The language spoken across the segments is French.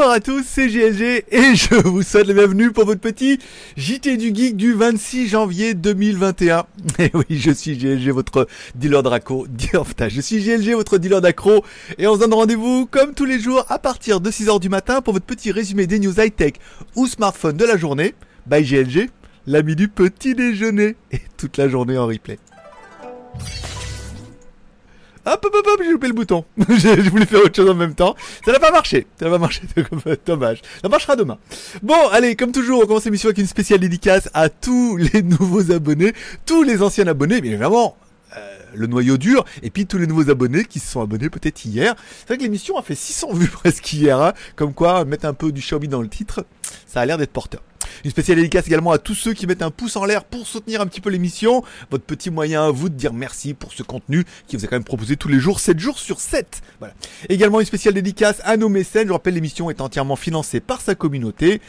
Bonjour à tous, c'est GLG et je vous souhaite la bienvenue pour votre petit JT du Geek du 26 janvier 2021. Et oui, je suis GLG, votre dealer d'accro. Je suis GLG, votre dealer d'accro et on se donne rendez-vous comme tous les jours à partir de 6h du matin pour votre petit résumé des news high-tech ou smartphone de la journée. By GLG, l'ami du petit déjeuner et toute la journée en replay. Hop, hop, hop, hop, j'ai loupé le bouton. je voulais faire autre chose en même temps. Ça n'a pas marché. Ça n'a pas marché. Dommage. Ça marchera demain. Bon, allez, comme toujours, on commence l'émission avec une spéciale dédicace à tous les nouveaux abonnés, tous les anciens abonnés, bien évidemment. Euh, le noyau dur et puis tous les nouveaux abonnés qui se sont abonnés peut-être hier. C'est vrai que l'émission a fait 600 vues presque hier, hein. comme quoi mettre un peu du Xiaomi dans le titre, ça a l'air d'être porteur. Une spéciale dédicace également à tous ceux qui mettent un pouce en l'air pour soutenir un petit peu l'émission. Votre petit moyen à vous de dire merci pour ce contenu qui vous a quand même proposé tous les jours, 7 jours sur 7. Voilà. Également une spéciale dédicace à nos mécènes. Je rappelle, l'émission est entièrement financée par sa communauté.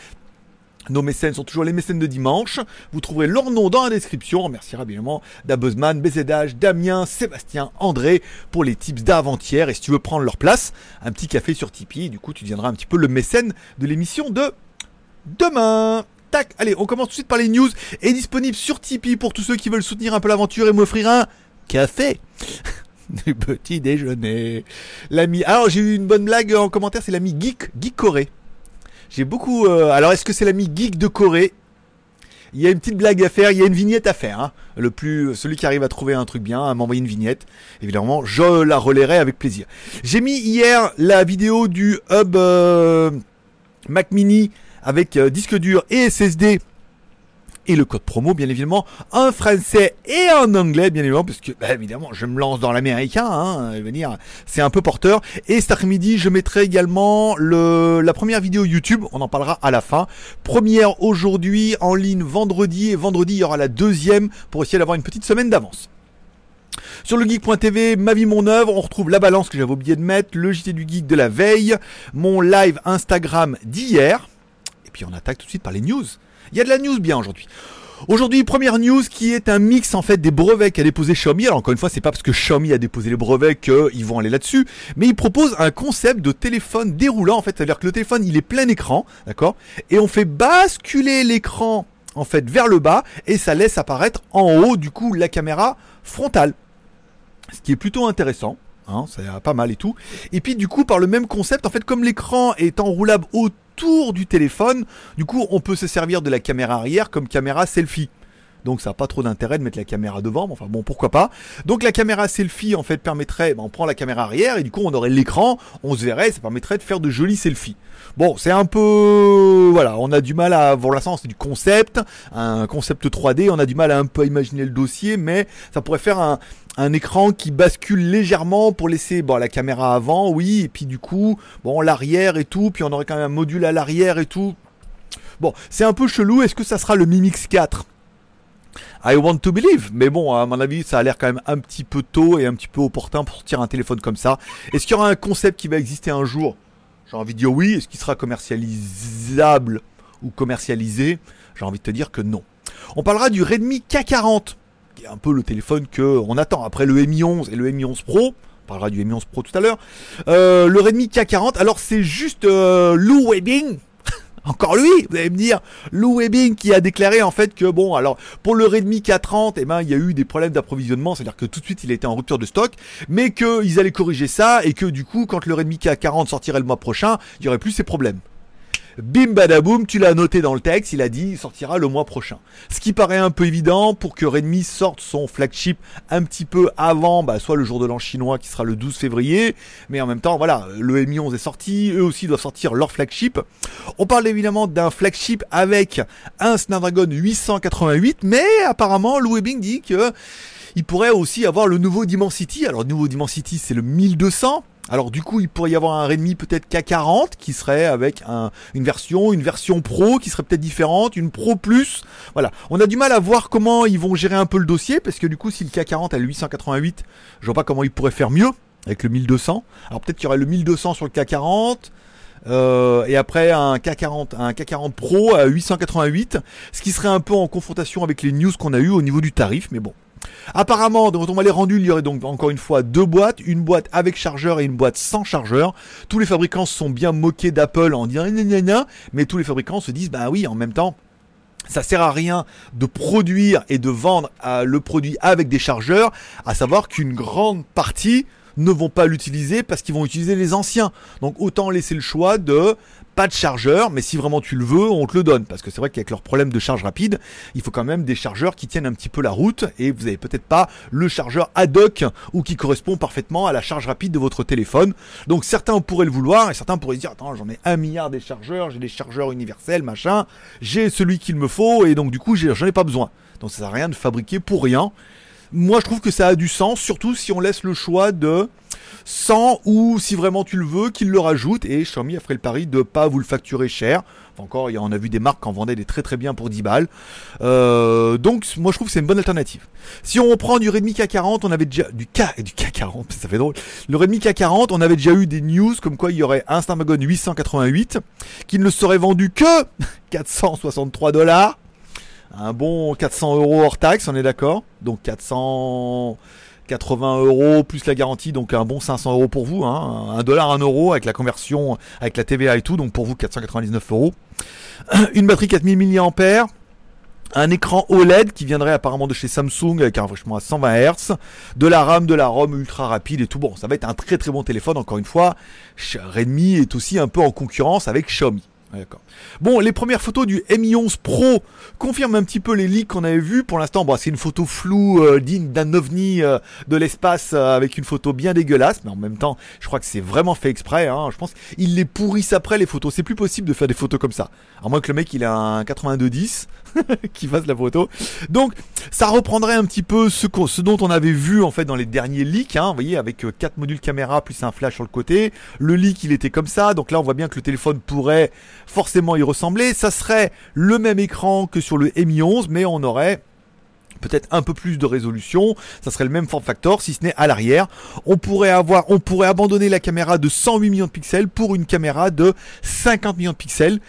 Nos mécènes sont toujours les mécènes de dimanche. Vous trouverez leur nom dans la description. On remerciera bien évidemment Dabuzman, BZH, Damien, Sébastien, André pour les tips d'avant-hier. Et si tu veux prendre leur place, un petit café sur Tipeee. Du coup, tu deviendras un petit peu le mécène de l'émission de demain. Tac, allez, on commence tout de suite par les news. Est disponible sur Tipeee pour tous ceux qui veulent soutenir un peu l'aventure et m'offrir un café. du petit déjeuner. L'ami. Alors j'ai eu une bonne blague en commentaire, c'est l'ami Geek, Geek Corée. J'ai beaucoup. Euh, alors est-ce que c'est l'ami Geek de Corée? Il y a une petite blague à faire, il y a une vignette à faire. Hein. Le plus, celui qui arrive à trouver un truc bien, à m'envoyer une vignette. Évidemment, je la relayerai avec plaisir. J'ai mis hier la vidéo du hub euh, Mac Mini avec euh, disque dur et SSD et le code promo bien évidemment en français et en anglais bien évidemment parce que bah, évidemment je me lance dans l'américain hein, c'est un peu porteur. Et cet après-midi je mettrai également le la première vidéo YouTube on en parlera à la fin. Première aujourd'hui en ligne vendredi et vendredi il y aura la deuxième pour essayer d'avoir une petite semaine d'avance. Sur le geek.tv, ma vie, mon œuvre, on retrouve la balance que j'avais oublié de mettre, le JT du geek de la veille, mon live Instagram d'hier, et puis on attaque tout de suite par les news. Il y a de la news bien aujourd'hui. Aujourd'hui, première news qui est un mix en fait des brevets qu'a déposé Xiaomi. Alors encore une fois, c'est pas parce que Xiaomi a déposé les brevets qu'ils vont aller là-dessus, mais il propose un concept de téléphone déroulant. En fait, c'est-à-dire que le téléphone il est plein écran, d'accord, et on fait basculer l'écran en fait vers le bas et ça laisse apparaître en haut du coup la caméra frontale, ce qui est plutôt intéressant. Hein, a pas mal et tout. Et puis du coup, par le même concept, en fait, comme l'écran est enroulable autour du téléphone, du coup, on peut se servir de la caméra arrière comme caméra selfie. Donc ça n'a pas trop d'intérêt de mettre la caméra devant, mais enfin bon, pourquoi pas. Donc la caméra selfie en fait permettrait, ben, on prend la caméra arrière et du coup on aurait l'écran, on se verrait, ça permettrait de faire de jolis selfies. Bon, c'est un peu, voilà, on a du mal à, pour l'instant c'est du concept, un concept 3D, on a du mal à un peu imaginer le dossier, mais ça pourrait faire un, un écran qui bascule légèrement pour laisser bon la caméra avant, oui, et puis du coup, bon l'arrière et tout, puis on aurait quand même un module à l'arrière et tout. Bon, c'est un peu chelou. Est-ce que ça sera le Mi Mix 4 I want to believe, mais bon, à mon avis, ça a l'air quand même un petit peu tôt et un petit peu opportun pour sortir un téléphone comme ça. Est-ce qu'il y aura un concept qui va exister un jour? J'ai envie de dire oui. Est-ce qu'il sera commercialisable ou commercialisé? J'ai envie de te dire que non. On parlera du Redmi K40 qui est un peu le téléphone que on attend après le Mi 11 et le Mi 11 Pro. On parlera du Mi 11 Pro tout à l'heure. Euh, le Redmi K40, alors c'est juste euh, Lou Webbing. Encore lui, vous allez me dire, Lou Webbing qui a déclaré en fait que bon, alors pour le Redmi K30, eh ben il y a eu des problèmes d'approvisionnement, c'est-à-dire que tout de suite il était en rupture de stock, mais qu'ils allaient corriger ça et que du coup quand le Redmi K40 sortirait le mois prochain, il y aurait plus ces problèmes. Bim badaboum, tu l'as noté dans le texte, il a dit il sortira le mois prochain. Ce qui paraît un peu évident pour que Redmi sorte son flagship un petit peu avant, bah, soit le jour de l'an chinois qui sera le 12 février, mais en même temps, voilà, le Mi 11 est sorti, eux aussi doivent sortir leur flagship. On parle évidemment d'un flagship avec un Snapdragon 888, mais apparemment, Lou Bing dit que il pourrait aussi avoir le nouveau Dimensity. Alors, le nouveau Dimensity, c'est le 1200. Alors du coup, il pourrait y avoir un Redmi peut-être K40 qui serait avec une version, une version Pro qui serait peut-être différente, une Pro Plus. Voilà, on a du mal à voir comment ils vont gérer un peu le dossier parce que du coup, si le K40 a le 888, je vois pas comment ils pourraient faire mieux avec le 1200. Alors peut-être qu'il y aurait le 1200 sur le K40. Euh, et après un K40, un K40 Pro à 888, ce qui serait un peu en confrontation avec les news qu'on a eu au niveau du tarif, mais bon, Apparemment, dans on va les rendus, il y aurait donc encore une fois deux boîtes, une boîte avec chargeur et une boîte sans chargeur. Tous les fabricants se sont bien moqués d'Apple en disant gna mais tous les fabricants se disent bah oui, en même temps, ça sert à rien de produire et de vendre euh, le produit avec des chargeurs, à savoir qu'une grande partie ne vont pas l'utiliser parce qu'ils vont utiliser les anciens. Donc autant laisser le choix de de chargeur, mais si vraiment tu le veux, on te le donne. Parce que c'est vrai qu'avec leur problème de charge rapide, il faut quand même des chargeurs qui tiennent un petit peu la route et vous avez peut-être pas le chargeur ad hoc ou qui correspond parfaitement à la charge rapide de votre téléphone. Donc certains pourraient le vouloir et certains pourraient se dire attends j'en ai un milliard des chargeurs, j'ai des chargeurs universels, machin, j'ai celui qu'il me faut et donc du coup j'en ai pas besoin. Donc ça sert à rien de fabriquer pour rien. Moi je trouve que ça a du sens, surtout si on laisse le choix de sans ou si vraiment tu le veux, qu'il le rajoute. Et Xiaomi a fait le pari de pas vous le facturer cher. encore, on a vu des marques qui en vendaient des très très bien pour 10 balles. Euh, donc moi je trouve que c'est une bonne alternative. Si on prend du Redmi K40, on avait déjà du K du K40, ça fait drôle. Le Redmi K40, on avait déjà eu des news comme quoi il y aurait un Snapdragon 888 qui ne serait vendu que 463 dollars. Un bon 400 euros hors taxe, on est d'accord Donc 400 80 euros plus la garantie, donc un bon 500 euros pour vous, hein, un dollar, un euro avec la conversion, avec la TVA et tout, donc pour vous 499 euros. Une batterie 4000 mAh, un écran OLED qui viendrait apparemment de chez Samsung avec un rafraîchissement à 120 Hz, de la RAM, de la ROM ultra rapide et tout. Bon, ça va être un très très bon téléphone. Encore une fois, Redmi est aussi un peu en concurrence avec Xiaomi. D'accord. Bon, les premières photos du Mi 11 Pro confirment un petit peu les leaks qu'on avait vus. Pour l'instant, c'est une photo floue euh, digne d'un ovni euh, de l'espace euh, avec une photo bien dégueulasse, mais en même temps, je crois que c'est vraiment fait exprès. Hein. Je pense qu'ils les pourrissent après les photos. C'est plus possible de faire des photos comme ça. À moins que le mec il a un 8210 qui fasse la photo. Donc, ça reprendrait un petit peu ce, ce, dont on avait vu en fait dans les derniers leaks. Hein, vous voyez, avec quatre modules caméra plus un flash sur le côté. Le leak, il était comme ça. Donc là, on voit bien que le téléphone pourrait forcément y ressembler. Ça serait le même écran que sur le Mi 11, mais on aurait peut-être un peu plus de résolution, ça serait le même form factor si ce n'est à l'arrière. On pourrait avoir on pourrait abandonner la caméra de 108 millions de pixels pour une caméra de 50 millions de pixels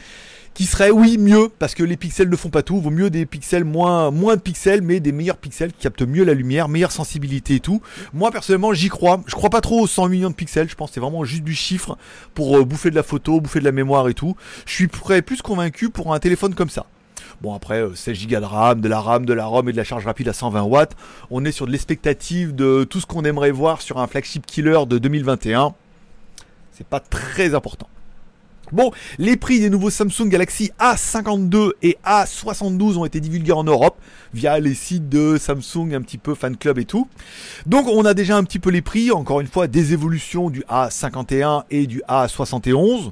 qui serait oui mieux parce que les pixels ne font pas tout, vaut mieux des pixels moins moins de pixels mais des meilleurs pixels qui captent mieux la lumière, meilleure sensibilité et tout. Moi personnellement, j'y crois. Je crois pas trop aux 100 millions de pixels, je pense c'est vraiment juste du chiffre pour euh, bouffer de la photo, bouffer de la mémoire et tout. Je suis prêt plus convaincu pour un téléphone comme ça. Bon après 16 Go de RAM, de la RAM, de la ROM et de la charge rapide à 120 watts, on est sur de l'expectative de tout ce qu'on aimerait voir sur un flagship killer de 2021. C'est pas très important. Bon, les prix des nouveaux Samsung Galaxy A52 et A72 ont été divulgués en Europe via les sites de Samsung, un petit peu fan club et tout. Donc on a déjà un petit peu les prix, encore une fois, des évolutions du A51 et du A71.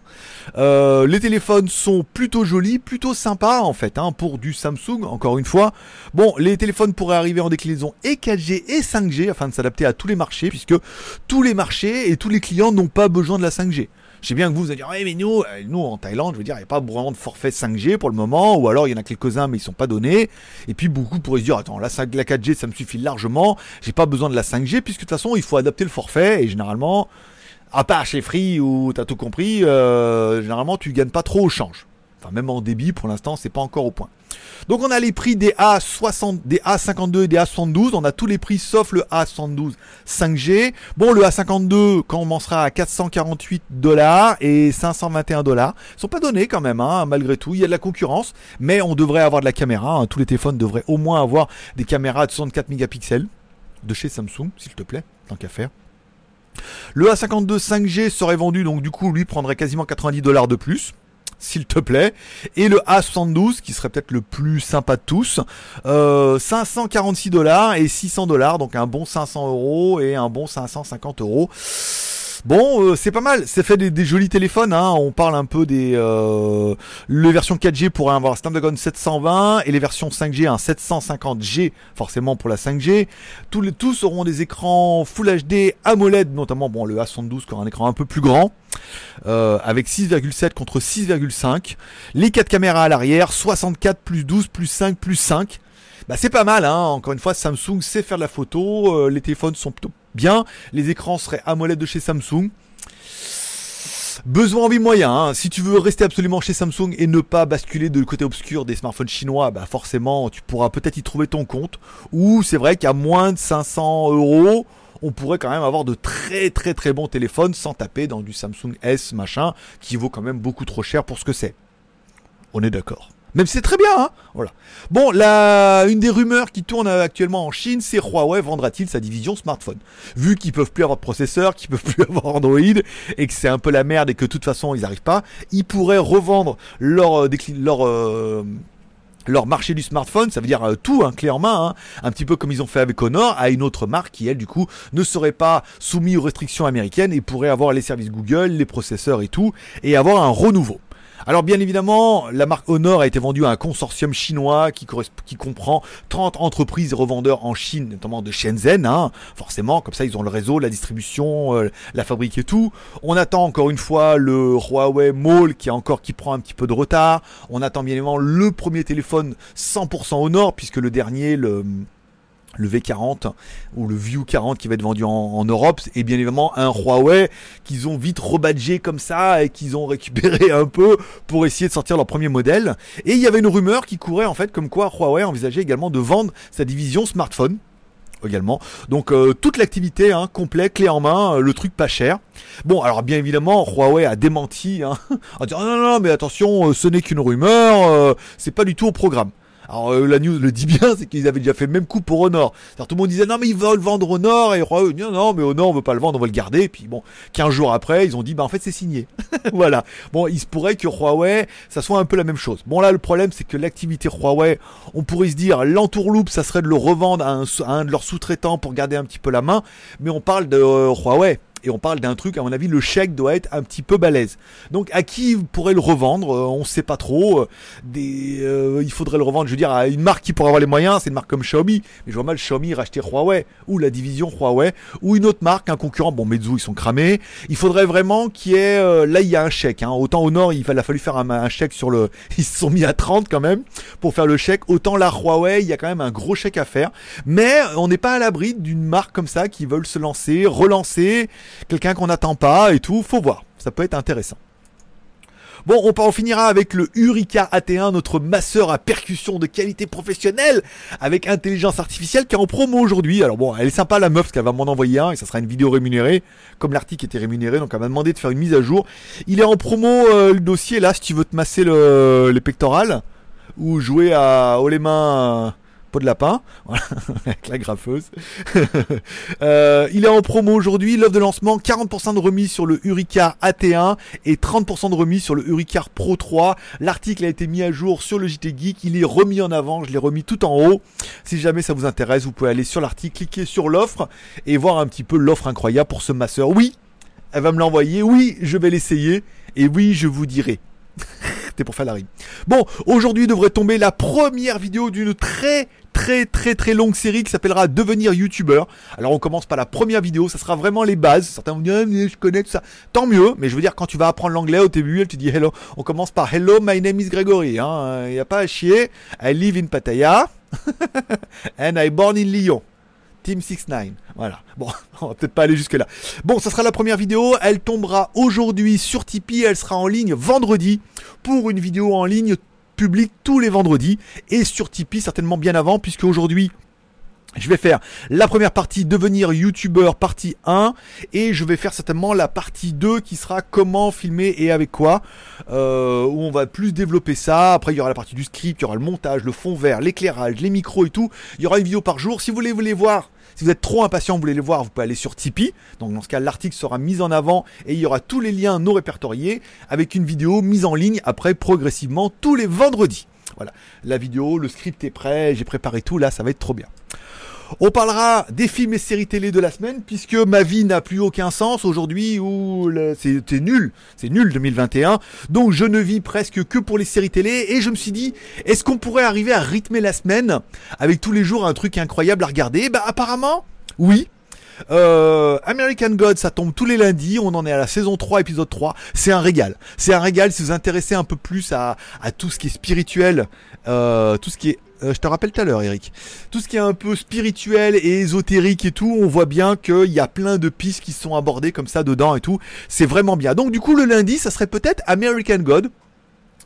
Euh, les téléphones sont plutôt jolis, plutôt sympas en fait, hein, pour du Samsung, encore une fois. Bon, les téléphones pourraient arriver en déclinaison et 4G et 5G afin de s'adapter à tous les marchés, puisque tous les marchés et tous les clients n'ont pas besoin de la 5G. Je sais bien que vous, vous allez dire, mais nous, euh, nous en Thaïlande, je veux dire, il n'y a pas vraiment de forfait 5G pour le moment, ou alors il y en a quelques-uns, mais ils sont pas donnés. Et puis beaucoup pourraient se dire, attends, la, la 4G, ça me suffit largement, j'ai pas besoin de la 5G, puisque de toute façon, il faut adapter le forfait, et généralement, à part chez Free où t'as tout compris, euh, généralement, tu gagnes pas trop au change. Enfin, même en débit, pour l'instant, c'est pas encore au point. Donc on a les prix des A60, des A52 et des A72. On a tous les prix sauf le A72 5G. Bon, le A52 commencera à 448 dollars et 521 dollars. Ils sont pas donnés quand même, hein, malgré tout. Il y a de la concurrence, mais on devrait avoir de la caméra. Hein. Tous les téléphones devraient au moins avoir des caméras de 64 mégapixels de chez Samsung, s'il te plaît, tant qu'à faire. Le A52 5G serait vendu, donc du coup, lui prendrait quasiment 90 dollars de plus s'il te plaît. Et le A72, qui serait peut-être le plus sympa de tous, 546 euh, dollars et 600 dollars, donc un bon 500 euros et un bon 550 euros. Bon, euh, c'est pas mal. C'est fait des, jolis téléphones. Hein. On parle un peu des euh, les versions 4G pour avoir Snapdragon 720 et les versions 5G un 750G forcément pour la 5G. Tous les tous auront des écrans Full HD AMOLED, notamment bon le A72 qui aura un écran un peu plus grand. Euh, avec 6,7 contre 6,5. Les 4 caméras à l'arrière, 64 plus 12 plus 5 plus 5. Bah c'est pas mal, hein. encore une fois Samsung sait faire de la photo, les téléphones sont plutôt bien. Les écrans seraient AMOLED de chez Samsung. Besoin, envie, moyen. Hein. Si tu veux rester absolument chez Samsung et ne pas basculer de côté obscur des smartphones chinois, bah forcément, tu pourras peut-être y trouver ton compte. Ou c'est vrai qu'à moins de 500 euros, on pourrait quand même avoir de très très très bons téléphones sans taper dans du Samsung S machin qui vaut quand même beaucoup trop cher pour ce que c'est. On est d'accord. Même si c'est très bien, hein Voilà. Bon, la, une des rumeurs qui tourne actuellement en Chine, c'est Huawei vendra-t-il sa division smartphone? Vu qu'ils peuvent plus avoir de processeur, qu'ils peuvent plus avoir Android, et que c'est un peu la merde et que de toute façon ils n'arrivent pas, ils pourraient revendre leur, euh, leur euh, leur marché du smartphone, ça veut dire euh, tout, hein, clé en main, hein, un petit peu comme ils ont fait avec Honor, à une autre marque qui, elle, du coup, ne serait pas soumise aux restrictions américaines et pourrait avoir les services Google, les processeurs et tout, et avoir un renouveau. Alors bien évidemment, la marque Honor a été vendue à un consortium chinois qui, comprend 30 entreprises et revendeurs en Chine, notamment de Shenzhen. Hein. Forcément, comme ça ils ont le réseau, la distribution, euh, la fabrique et tout. On attend encore une fois le Huawei Mall qui encore qui prend un petit peu de retard. On attend bien évidemment le premier téléphone 100% Honor puisque le dernier, le le V40 ou le View 40 qui va être vendu en, Europe et bien évidemment un Huawei qu'ils ont vite rebadgé comme ça et qu'ils ont récupéré un peu pour essayer de sortir leur premier modèle et il y avait une rumeur qui courait en fait comme quoi Huawei envisageait également de vendre sa division smartphone également. Donc euh, toute l'activité hein, complète, clé en main, euh, le truc pas cher. Bon, alors bien évidemment, Huawei a démenti hein, en disant non, non, non, mais attention, euh, ce n'est qu'une rumeur, c'est pas du tout au programme. Alors euh, la news le dit bien, c'est qu'ils avaient déjà fait le même coup pour Honor. tout le monde disait non mais ils veulent vendre Honor et Huawei non non mais Honor on veut pas le vendre, on va le garder. Et puis bon, 15 jours après, ils ont dit bah en fait c'est signé. voilà. Bon, il se pourrait que Huawei, ça soit un peu la même chose. Bon là le problème c'est que l'activité Huawei, on pourrait se dire l'entourloupe, ça serait de le revendre à un, à un de leurs sous-traitants pour garder un petit peu la main, mais on parle de euh, Huawei et on parle d'un truc, à mon avis, le chèque doit être un petit peu balèze. Donc à qui pourrait le revendre euh, On ne sait pas trop. Des, euh, il faudrait le revendre, je veux dire, à une marque qui pourrait avoir les moyens, c'est une marque comme Xiaomi. Mais je vois mal Xiaomi racheter Huawei, ou la division Huawei, ou une autre marque, un concurrent. Bon, Meizu, ils sont cramés. Il faudrait vraiment qu'il y ait... Euh, là, il y a un chèque. Hein. Autant au Nord, il a fallu faire un, chèque sur le... Ils se sont mis à 30 quand même pour faire le chèque. Autant la Huawei, il y a quand même un gros chèque à faire. Mais on n'est pas à l'abri d'une marque comme ça qui veulent se lancer, relancer quelqu'un qu'on n'attend pas et tout, faut voir, ça peut être intéressant. Bon, on, finira avec le Urica AT1, notre masseur à percussion de qualité professionnelle avec intelligence artificielle qui est en promo aujourd'hui. Alors bon, elle est sympa la meuf parce qu'elle va m'en envoyer un et ça sera une vidéo rémunérée, comme l'article était rémunéré, donc elle m'a demandé de faire une mise à jour. Il est en promo euh, le dossier là si tu veux te masser le, les pectorales ou jouer à haut les mains pot de lapin, avec la graffeuse. Euh, il est en promo aujourd'hui, l'offre de lancement, 40% de remise sur le Uricar AT1 et 30% de remise sur le Uricar Pro 3. L'article a été mis à jour sur le JT Geek, il est remis en avant, je l'ai remis tout en haut. Si jamais ça vous intéresse, vous pouvez aller sur l'article, cliquer sur l'offre et voir un petit peu l'offre incroyable pour ce masseur. Oui, elle va me l'envoyer, oui, je vais l'essayer et oui, je vous dirai. C'était pour faire la rime. Bon, aujourd'hui devrait tomber la première vidéo d'une très très très très longue série qui s'appellera Devenir YouTubeur. Alors on commence par la première vidéo, ça sera vraiment les bases. Certains vont dire ah, je connais tout ça. Tant mieux, mais je veux dire quand tu vas apprendre l'anglais au début, elle te dit hello. On commence par hello, my name is Gregory. Hein. Il n'y a pas à chier. I live in Pattaya and I born in Lyon. Team 6-9. Voilà. Bon, on va peut-être pas aller jusque là. Bon, ça sera la première vidéo. Elle tombera aujourd'hui sur Tipeee. Elle sera en ligne vendredi pour une vidéo en ligne publique tous les vendredis et sur Tipeee certainement bien avant puisque aujourd'hui je vais faire la première partie devenir youtubeur partie 1 et je vais faire certainement la partie 2 qui sera comment filmer et avec quoi euh, où on va plus développer ça. Après il y aura la partie du script il y aura le montage le fond vert l'éclairage les micros et tout. Il y aura une vidéo par jour. Si vous voulez vous les voir si vous êtes trop impatient, vous voulez les voir, vous pouvez aller sur Tipeee. Donc dans ce cas, l'article sera mis en avant et il y aura tous les liens non répertoriés avec une vidéo mise en ligne après progressivement tous les vendredis. Voilà, la vidéo, le script est prêt, j'ai préparé tout, là ça va être trop bien. On parlera des films et séries télé de la semaine puisque ma vie n'a plus aucun sens aujourd'hui où c'était nul, c'est nul 2021. Donc je ne vis presque que pour les séries télé et je me suis dit est-ce qu'on pourrait arriver à rythmer la semaine avec tous les jours un truc incroyable à regarder? Bah apparemment oui. Euh, American God, ça tombe tous les lundis. On en est à la saison 3, épisode 3. C'est un régal. C'est un régal si vous intéressez un peu plus à, à tout ce qui est spirituel, euh, tout ce qui est euh, je te rappelle tout à l'heure, Eric. Tout ce qui est un peu spirituel et ésotérique et tout, on voit bien qu'il y a plein de pistes qui sont abordées comme ça dedans et tout. C'est vraiment bien. Donc du coup, le lundi, ça serait peut-être American God.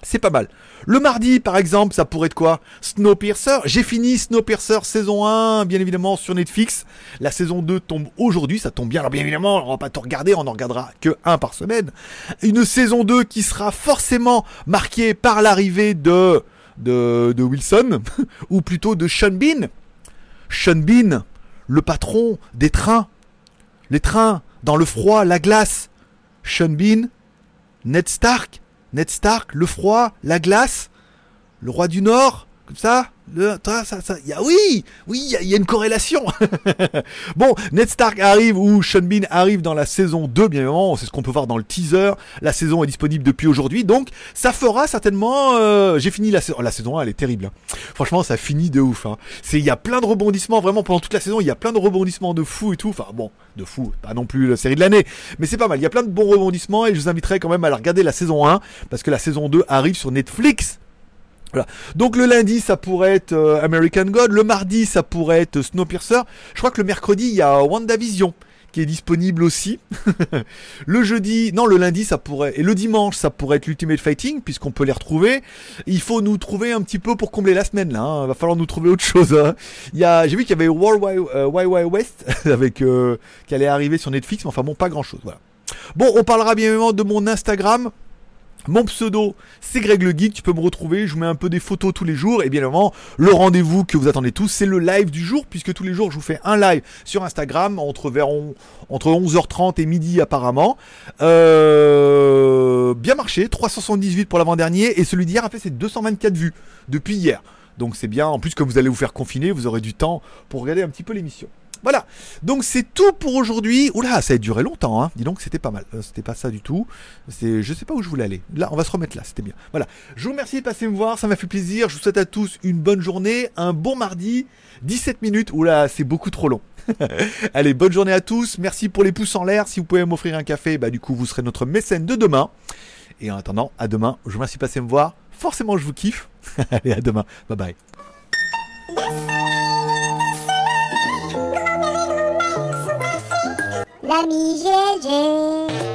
C'est pas mal. Le mardi, par exemple, ça pourrait être quoi? Snowpiercer. J'ai fini Snowpiercer saison 1, bien évidemment, sur Netflix. La saison 2 tombe aujourd'hui, ça tombe bien. Alors bien évidemment, on va pas tout regarder, on en regardera que un par semaine. Une saison 2 qui sera forcément marquée par l'arrivée de, de, de Wilson, ou plutôt de Sean Bean. Sean Bean, le patron des trains. Les trains, dans le froid, la glace. Sean Bean, Ned Stark, Ned Stark, le froid, la glace, le roi du Nord, comme ça. Le, ça, ça, ça, y a, oui, oui, il y, a- une corrélation. bon, Ned Stark arrive ou Sean Bean arrive dans la saison 2, bien évidemment, c'est ce qu'on peut voir dans le teaser. La saison est disponible depuis aujourd'hui, donc ça fera certainement. euh, J'ai fini la saison. La saison 1, elle est terrible. hein. Franchement, ça finit de ouf. Hein. C'est, il y a plein de rebondissements vraiment pendant toute la saison. Il y a plein de rebondissements de fou et tout. Enfin bon, de fou, pas non plus la série de l'année, mais c'est pas mal. Il y a plein de bons rebondissements et je vous inviterai quand même à la regarder la saison 1 parce que la saison 2 arrive sur Netflix. Donc le lundi, ça pourrait être euh, American God. Le mardi, ça pourrait être Snowpiercer. Je crois que le mercredi, il y a WandaVision qui est disponible aussi. le jeudi, non, le lundi, ça pourrait, et le dimanche, ça pourrait être l'Ultimate Fighting, puisqu'on peut les retrouver. Il faut nous trouver un petit peu pour combler la semaine, là. hein. Va falloir nous trouver autre chose. hein. Il y a, j'ai vu qu'il y avait Wide, euh, Wild West avec euh, qui allait arriver sur Netflix, mais enfin bon, pas grand chose. Voilà. Bon, on parlera bien évidemment de mon Instagram. Mon pseudo, c'est Greg le Geek, tu peux me retrouver, je vous mets un peu des photos tous les jours, et bien évidemment, le rendez-vous que vous attendez tous, c'est le live du jour, puisque tous les jours, je vous fais un live sur Instagram, entre, vers on- entre 11h30 et midi apparemment. Euh, bien marché, 378 pour l'avant-dernier, et celui d'hier a fait ses 224 vues, depuis hier. Donc c'est bien, en plus comme vous allez vous faire confiner, vous aurez du temps pour regarder un petit peu l'émission. Voilà, donc c'est tout pour aujourd'hui. Oula, ça a duré longtemps, hein. Dis donc, c'était pas mal. Euh, c'était pas ça du tout. C'est, je sais pas où je voulais aller. Là, on va se remettre là, c'était bien. Voilà. Je vous remercie de passer me voir, ça m'a fait plaisir. Je vous souhaite à tous une bonne journée, un bon mardi, 17 minutes. Oula, c'est beaucoup trop long. Allez, bonne journée à tous. Merci pour les pouces en l'air. Si vous pouvez m'offrir un café, bah du coup, vous serez notre mécène de demain. Et en attendant, à demain. Je vous remercie de passer me voir. Forcément, je vous kiffe. Allez, à demain. Bye bye. d'ami Jésus.